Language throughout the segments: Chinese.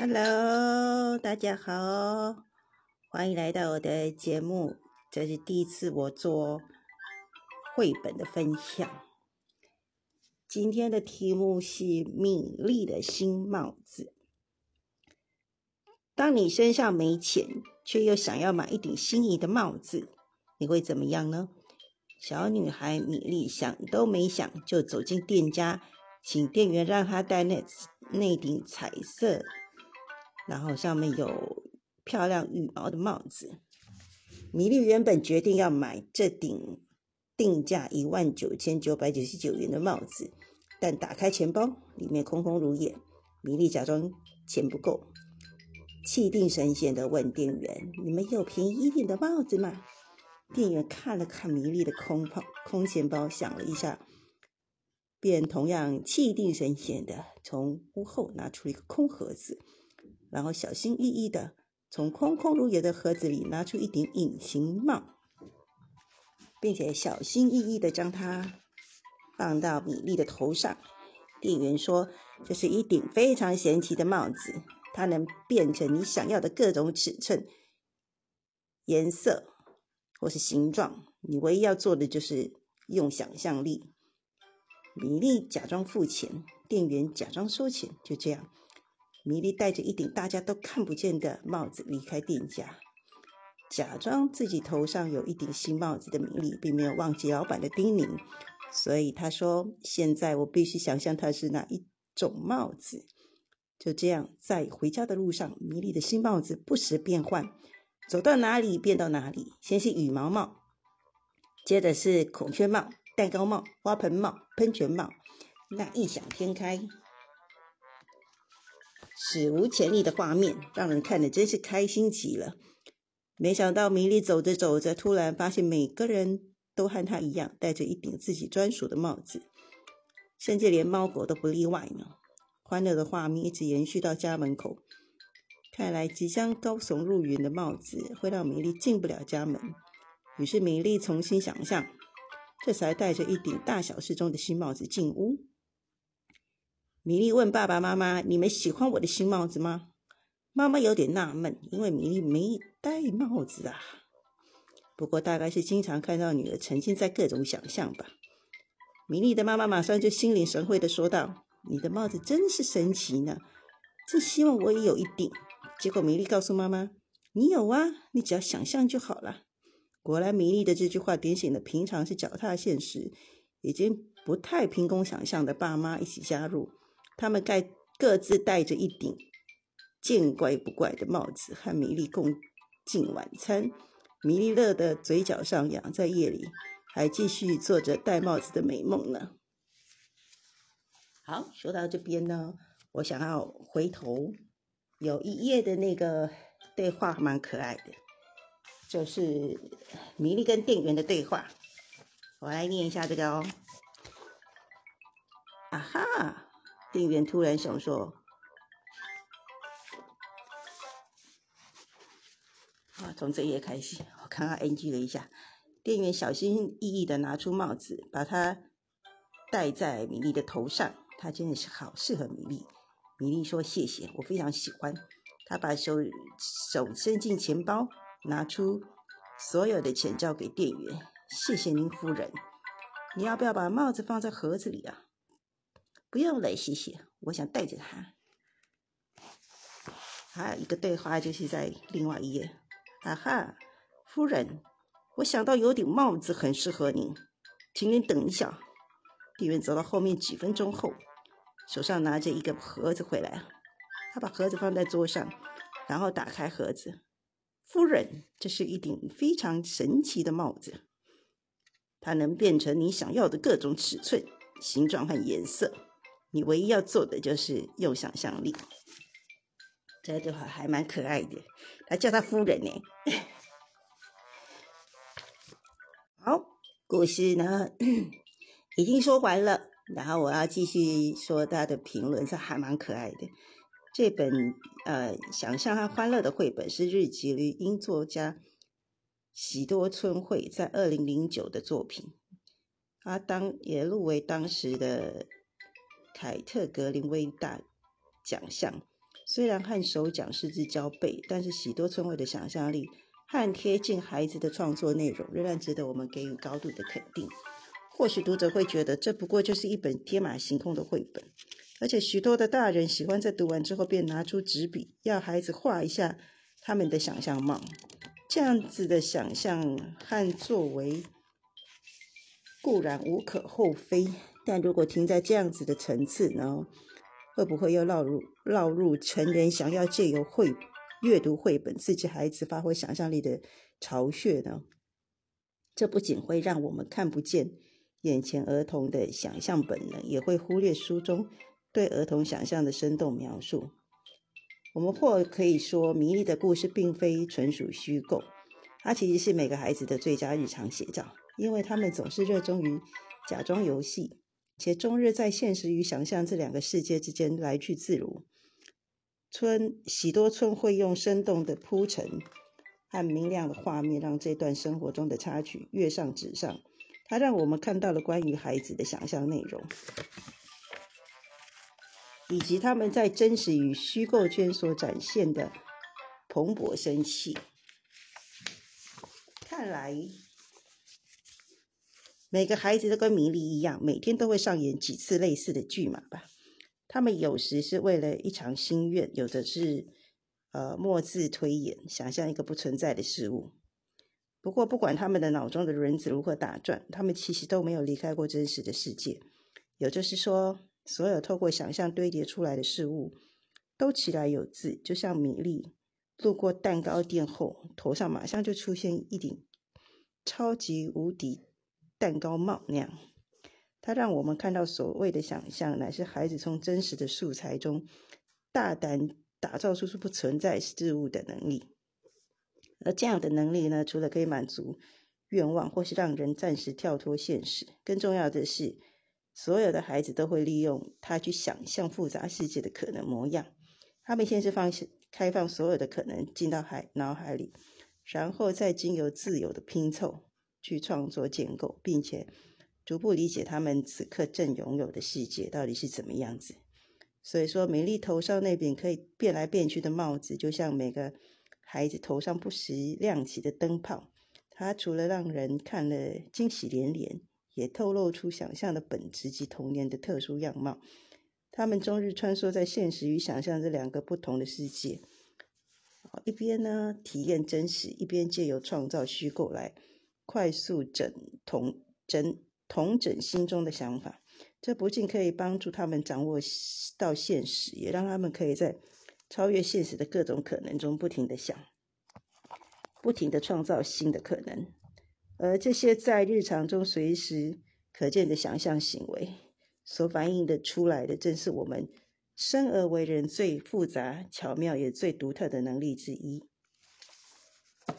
Hello，大家好，欢迎来到我的节目。这是第一次我做绘本的分享。今天的题目是米粒的新帽子。当你身上没钱，却又想要买一顶心仪的帽子，你会怎么样呢？小女孩米粒想都没想，就走进店家，请店员让她戴那那顶彩色。然后上面有漂亮羽毛的帽子。米粒原本决定要买这顶定价一万九千九百九十九元的帽子，但打开钱包，里面空空如也。米粒假装钱不够，气定神闲的问店员：“你们有便宜一点的帽子吗？”店员看了看米粒的空包空钱包，想了一下，便同样气定神闲的从屋后拿出了一个空盒子。然后小心翼翼的从空空如也的盒子里拿出一顶隐形帽，并且小心翼翼的将它放到米粒的头上。店员说：“这是一顶非常神奇的帽子，它能变成你想要的各种尺寸、颜色或是形状。你唯一要做的就是用想象力。”米粒假装付钱，店员假装收钱，就这样。米莉戴着一顶大家都看不见的帽子离开店家，假装自己头上有一顶新帽子的米莉，并没有忘记老板的叮咛，所以他说：“现在我必须想象它是哪一种帽子。”就这样，在回家的路上，米莉的新帽子不时变换，走到哪里变到哪里。先是羽毛帽，接着是孔雀帽、蛋糕帽、花盆帽、喷泉帽，那异想天开。史无前例的画面，让人看的真是开心极了。没想到米莉走着走着，突然发现每个人都和她一样，戴着一顶自己专属的帽子，甚至连猫狗都不例外呢。欢乐的画面一直延续到家门口。看来即将高耸入云的帽子会让米莉进不了家门。于是米莉重新想象，这才戴着一顶大小适中的新帽子进屋。米莉问爸爸妈妈：“你们喜欢我的新帽子吗？”妈妈有点纳闷，因为米莉没戴帽子啊。不过大概是经常看到女儿沉浸在各种想象吧。米莉的妈妈马上就心领神会的说道：“你的帽子真是神奇呢，真希望我也有一顶。”结果米莉告诉妈妈：“你有啊，你只要想象就好了。”果然，米莉的这句话点醒了平常是脚踏现实、已经不太凭空想象的爸妈一起加入。他们盖各自戴着一顶见怪不怪的帽子，和米莉共进晚餐。米莉乐的嘴角上扬，在夜里还继续做着戴帽子的美梦呢。好，说到这边呢，我想要回头有一页的那个对话蛮可爱的，就是米莉跟店员的对话。我来念一下这个哦。啊哈。店员突然想说：“啊，从这页开始，我看看 NG 了一下。”店员小心翼翼的拿出帽子，把它戴在米粒的头上。它真的是好适合米粒。米粒说：“谢谢，我非常喜欢。”他把手手伸进钱包，拿出所有的钱交给店员。“谢谢您，夫人。你要不要把帽子放在盒子里啊？”不用了，谢谢。我想带着它。还有一个对话，就是在另外一页。啊哈，夫人，我想到有顶帽子很适合您，请您等一下。店员走到后面几分钟后，手上拿着一个盒子回来。他把盒子放在桌上，然后打开盒子。夫人，这是一顶非常神奇的帽子，它能变成你想要的各种尺寸、形状和颜色。你唯一要做的就是用想象力。这句话还蛮可爱的，他叫他夫人呢。好，故事呢 已经说完了，然后我要继续说他的评论，是还蛮可爱的。这本呃想象和欢乐的绘本是日籍绿英作家喜多春惠在二零零九的作品，他当也入围当时的。凯特格林威大奖项虽然和手奖失之交臂，但是许多村委的想象力和贴近孩子的创作内容，仍然值得我们给予高度的肯定。或许读者会觉得，这不过就是一本天马行空的绘本，而且许多的大人喜欢在读完之后便拿出纸笔，要孩子画一下他们的想象梦。这样子的想象和作为固然无可厚非，但如果停在这样子的层次呢，会不会又落入落入成人想要借由绘阅读绘本刺激孩子发挥想象力的巢穴呢？这不仅会让我们看不见眼前儿童的想象本能，也会忽略书中对儿童想象的生动描述。我们或可以说，迷离的故事并非纯属虚构，它其实是每个孩子的最佳日常写照，因为他们总是热衷于假装游戏，且终日在现实与想象这两个世界之间来去自如。村喜多村会用生动的铺陈和明亮的画面，让这段生活中的插曲跃上纸上。它让我们看到了关于孩子的想象内容。以及他们在真实与虚构间所展现的蓬勃生气。看来，每个孩子都跟米莉一样，每天都会上演几次类似的剧码吧。他们有时是为了一场心愿，有的是呃墨字推演，想象一个不存在的事物。不过，不管他们的脑中的轮子如何打转，他们其实都没有离开过真实的世界。也就是说。所有透过想象堆叠出来的事物，都起来有字，就像米粒路过蛋糕店后，头上马上就出现一顶超级无敌蛋糕帽那样。它让我们看到，所谓的想象，乃是孩子从真实的素材中大胆打造出出不存在事物的能力。而这样的能力呢，除了可以满足愿望，或是让人暂时跳脱现实，更重要的是。所有的孩子都会利用它去想象复杂世界的可能模样。他们先是放开放所有的可能进到海脑海里，然后再经由自由的拼凑去创作建构，并且逐步理解他们此刻正拥有的世界到底是怎么样子。所以说，美丽头上那顶可以变来变去的帽子，就像每个孩子头上不时亮起的灯泡。它除了让人看了惊喜连连。也透露出想象的本质及童年的特殊样貌。他们终日穿梭在现实与想象这两个不同的世界，一边呢体验真实，一边借由创造虚构来快速整同整同整心中的想法。这不仅可以帮助他们掌握到现实，也让他们可以在超越现实的各种可能中不停的想，不停的创造新的可能。而这些在日常中随时可见的想象行为，所反映的出来的，正是我们生而为人最复杂、巧妙也最独特的能力之一。《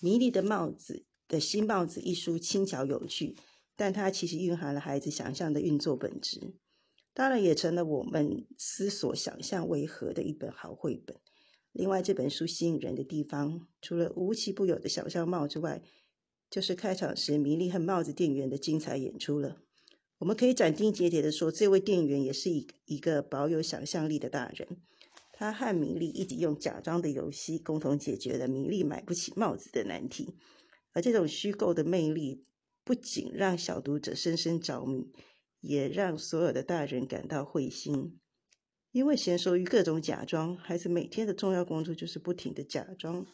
迷离的帽子》的新帽子一书轻巧有趣，但它其实蕴含了孩子想象的运作本质，当然也成了我们思索想象为何的一本好绘本。另外，这本书吸引人的地方，除了无奇不有的小象帽之外，就是开场时，米莉和帽子店员的精彩演出了。我们可以斩钉截铁的说，这位店员也是一一个保有想象力的大人。他和米莉一起用假装的游戏，共同解决了米莉买不起帽子的难题。而这种虚构的魅力，不仅让小读者深深着迷，也让所有的大人感到会心。因为娴熟于各种假装，孩子每天的重要工作就是不停的假装。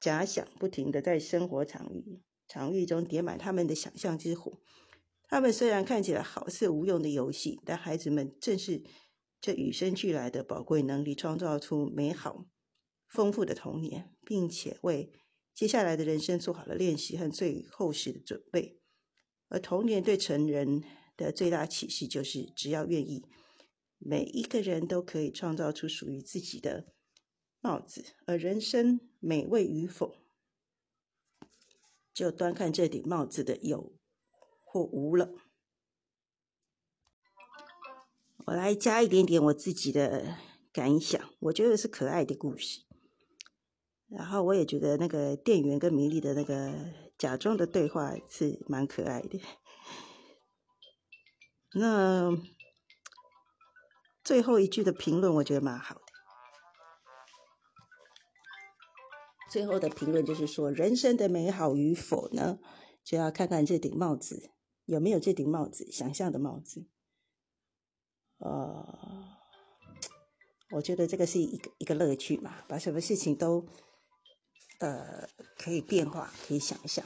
假想不停的在生活场域场域中点满他们的想象之火。他们虽然看起来好似无用的游戏，但孩子们正是这与生俱来的宝贵能力，创造出美好丰富的童年，并且为接下来的人生做好了练习和最厚实的准备。而童年对成人的最大启示就是：只要愿意，每一个人都可以创造出属于自己的。帽子，而人生美味与否，就端看这顶帽子的有或无了。我来加一点点我自己的感想，我觉得是可爱的故事。然后我也觉得那个店员跟米莉的那个假装的对话是蛮可爱的。那最后一句的评论，我觉得蛮好的。最后的评论就是说，人生的美好与否呢，就要看看这顶帽子有没有这顶帽子想象的帽子。呃，我觉得这个是一个一个乐趣嘛，把什么事情都。呃可以变化，可以想象，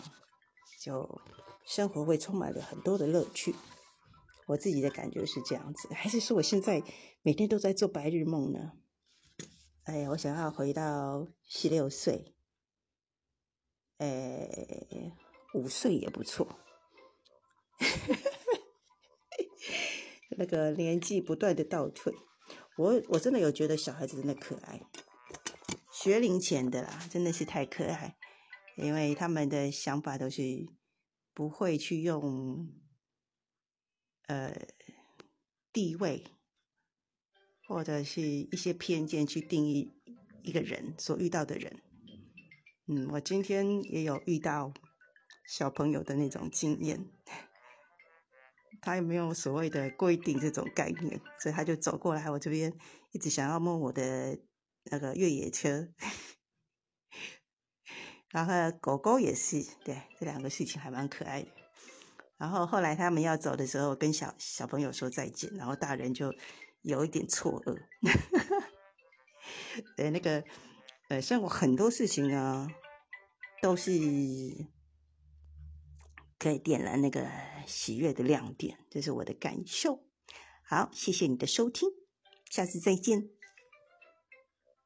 就生活会充满了很多的乐趣。我自己的感觉是这样子，还是说我现在每天都在做白日梦呢？哎呀，我想要回到十六岁，哎，五岁也不错。那个年纪不断的倒退，我我真的有觉得小孩子真的可爱，学龄前的啦，真的是太可爱，因为他们的想法都是不会去用。呃，地位或者是一些偏见去定义一个人所遇到的人。嗯，我今天也有遇到小朋友的那种经验，他也没有所谓的规定这种概念，所以他就走过来我这边，一直想要摸我的那个越野车。然后狗狗也是，对，这两个事情还蛮可爱的。然后后来他们要走的时候，跟小小朋友说再见，然后大人就有一点错愕。呃，那个呃，生活很多事情呢，都是可以点燃那个喜悦的亮点，这是我的感受。好，谢谢你的收听，下次再见。